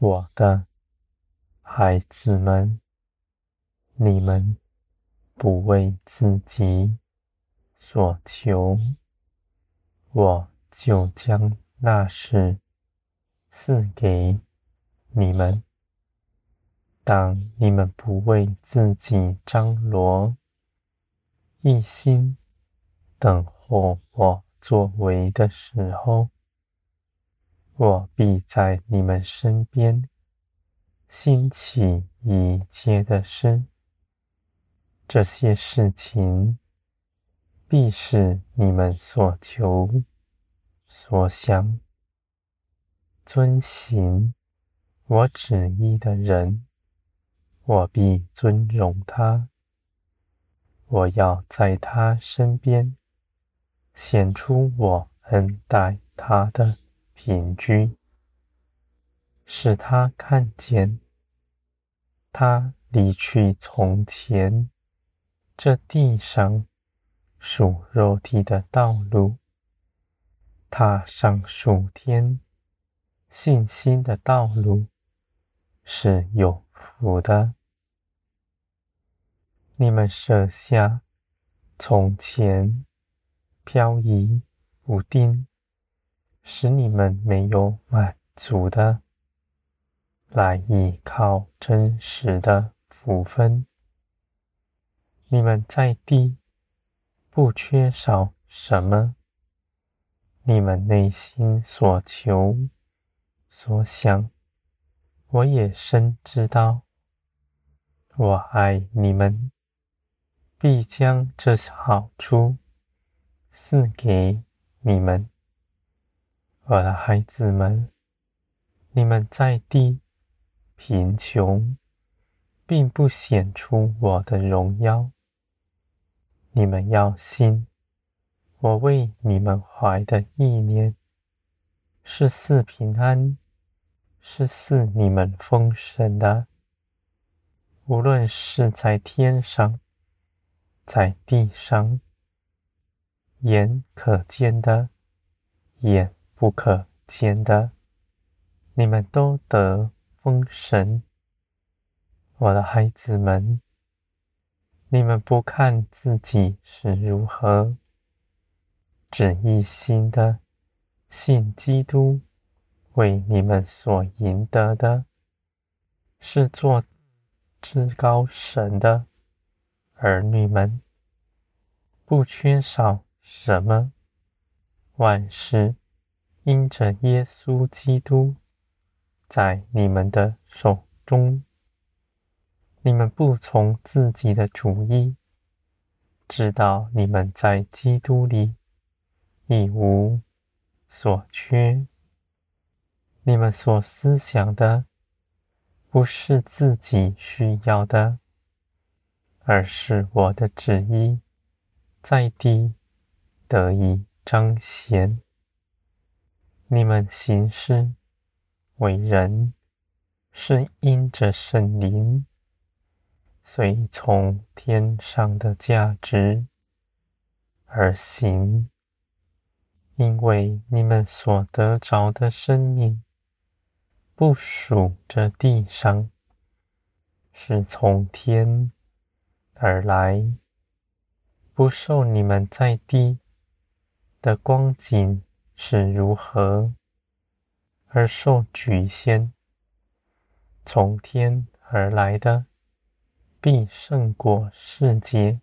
我的孩子们，你们不为自己所求，我就将那事赐给你们。当你们不为自己张罗，一心等候我作为的时候，我必在你们身边兴起一切的事。这些事情必是你们所求、所想、遵行我旨意的人，我必尊荣他。我要在他身边显出我恩待他的凭据，使他看见他离去从前这地上属肉体的道路，踏上属天信心的道路是有福的。你们舍下从前漂移不定，使你们没有满足的，来依靠真实的福分。你们在地不缺少什么，你们内心所求所想，我也深知道。我爱你们。必将这好处赐给你们，我的孩子们。你们在地贫穷，并不显出我的荣耀。你们要信，我为你们怀的意念是赐平安，是赐你们丰盛的。无论是在天上。在地上，眼可见的，眼不可见的，你们都得封神。我的孩子们，你们不看自己是如何，只一心的信基督为你们所赢得的，是做至高神的。儿女们不缺少什么，万事因着耶稣基督在你们的手中。你们不从自己的主意，知道你们在基督里一无所缺。你们所思想的不是自己需要的。而是我的旨意在地得以彰显。你们行事为人是因着圣灵，随从天上的价值而行。因为你们所得着的生命不属这地上，是从天。而来，不受你们在地的光景是如何而受举先。从天而来的，必胜过世界，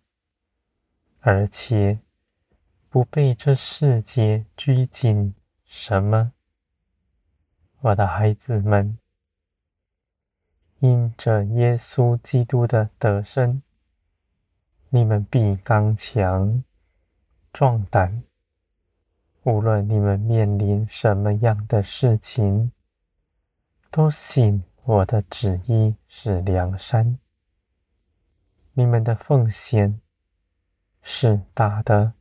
而且不被这世界拘谨什么。我的孩子们，因着耶稣基督的得胜。你们必刚强壮胆，无论你们面临什么样的事情，都信我的旨意是良善。你们的奉献是大的，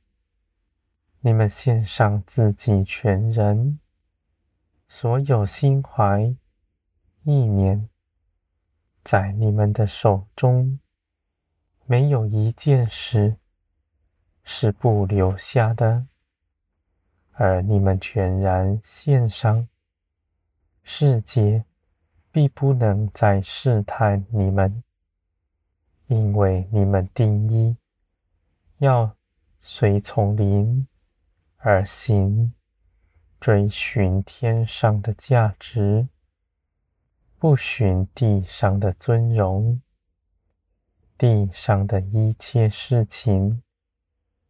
你们献上自己全人，所有心怀意念，在你们的手中。没有一件事是不留下的，而你们全然献上，世界必不能再试探你们，因为你们定义要随从灵而行，追寻天上的价值，不寻地上的尊荣。地上的一切事情，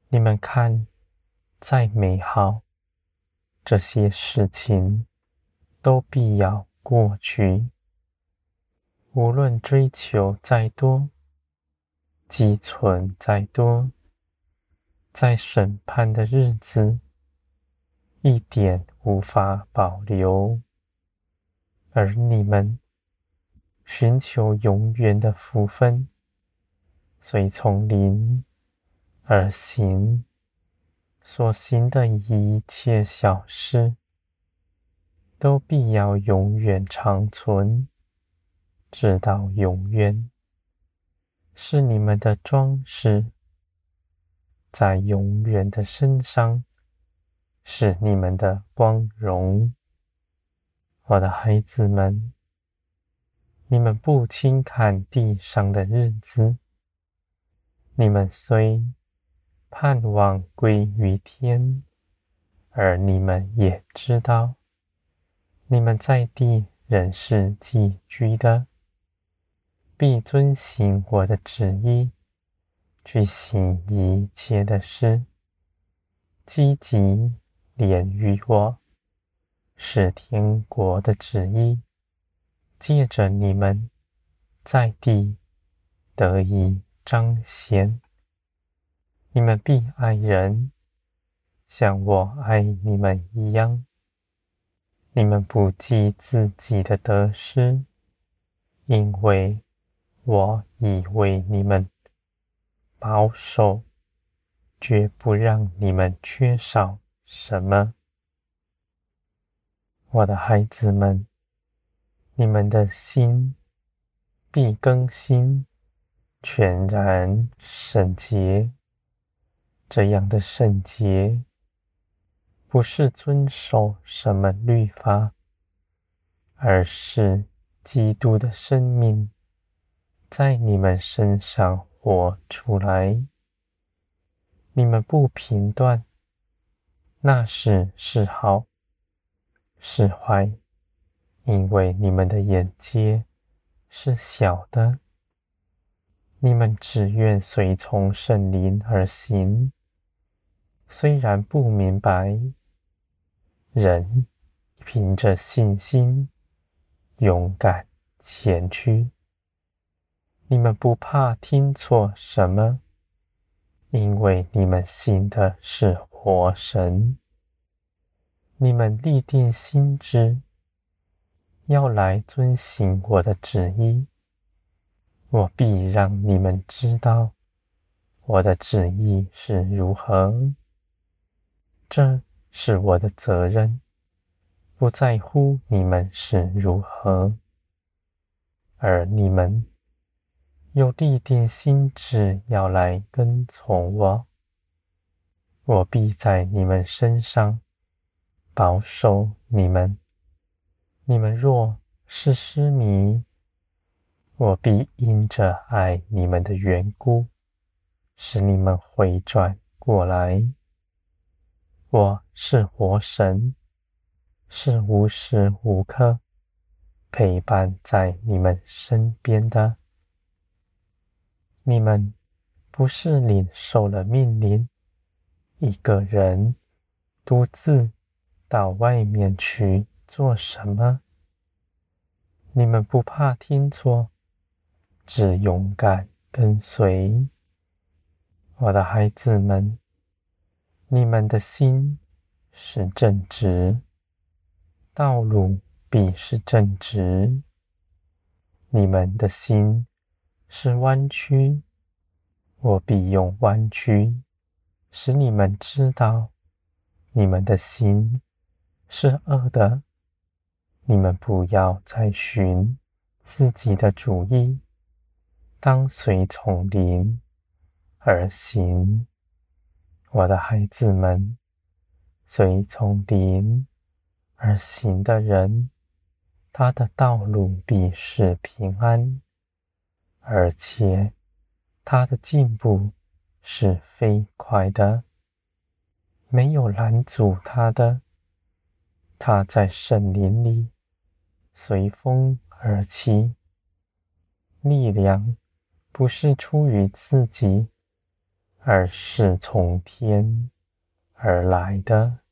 你们看再美好，这些事情都必要过去。无论追求再多，积存再多，在审判的日子，一点无法保留。而你们寻求永远的福分，随从灵而行，所行的一切小事，都必要永远长存。直到永远，是你们的装饰，在永远的身上，是你们的光荣。我的孩子们，你们不轻看地上的日子，你们虽盼望归于天，而你们也知道，你们在地仍是寄居的。必遵行我的旨意，去行一切的事，积极连于我，使天国的旨意借着你们在地得以彰显。你们必爱人，像我爱你们一样。你们不计自己的得失，因为。我已为你们保守，绝不让你们缺少什么。我的孩子们，你们的心必更新，全然圣洁。这样的圣洁，不是遵守什么律法，而是基督的生命。在你们身上活出来，你们不评断那是是好是坏，因为你们的眼界是小的。你们只愿随从圣灵而行，虽然不明白，人凭着信心勇敢前去。你们不怕听错什么，因为你们信的是活神。你们立定心志，要来遵行我的旨意，我必让你们知道我的旨意是如何。这是我的责任，不在乎你们是如何，而你们。又立定心志要来跟从我，我必在你们身上保守你们。你们若是失迷，我必因着爱你们的缘故，使你们回转过来。我是活神，是无时无刻陪伴在你们身边的。你们不是领受了命令，一个人独自到外面去做什么？你们不怕听错，只勇敢跟随。我的孩子们，你们的心是正直，道路必是正直。你们的心。是弯曲，我必用弯曲使你们知道，你们的心是恶的。你们不要再寻自己的主意，当随从灵而行。我的孩子们，随从灵而行的人，他的道路必是平安，而且他的进步是飞快的，没有拦阻他的。他在圣林里随风而起，力量不是出于自己，而是从天而来的。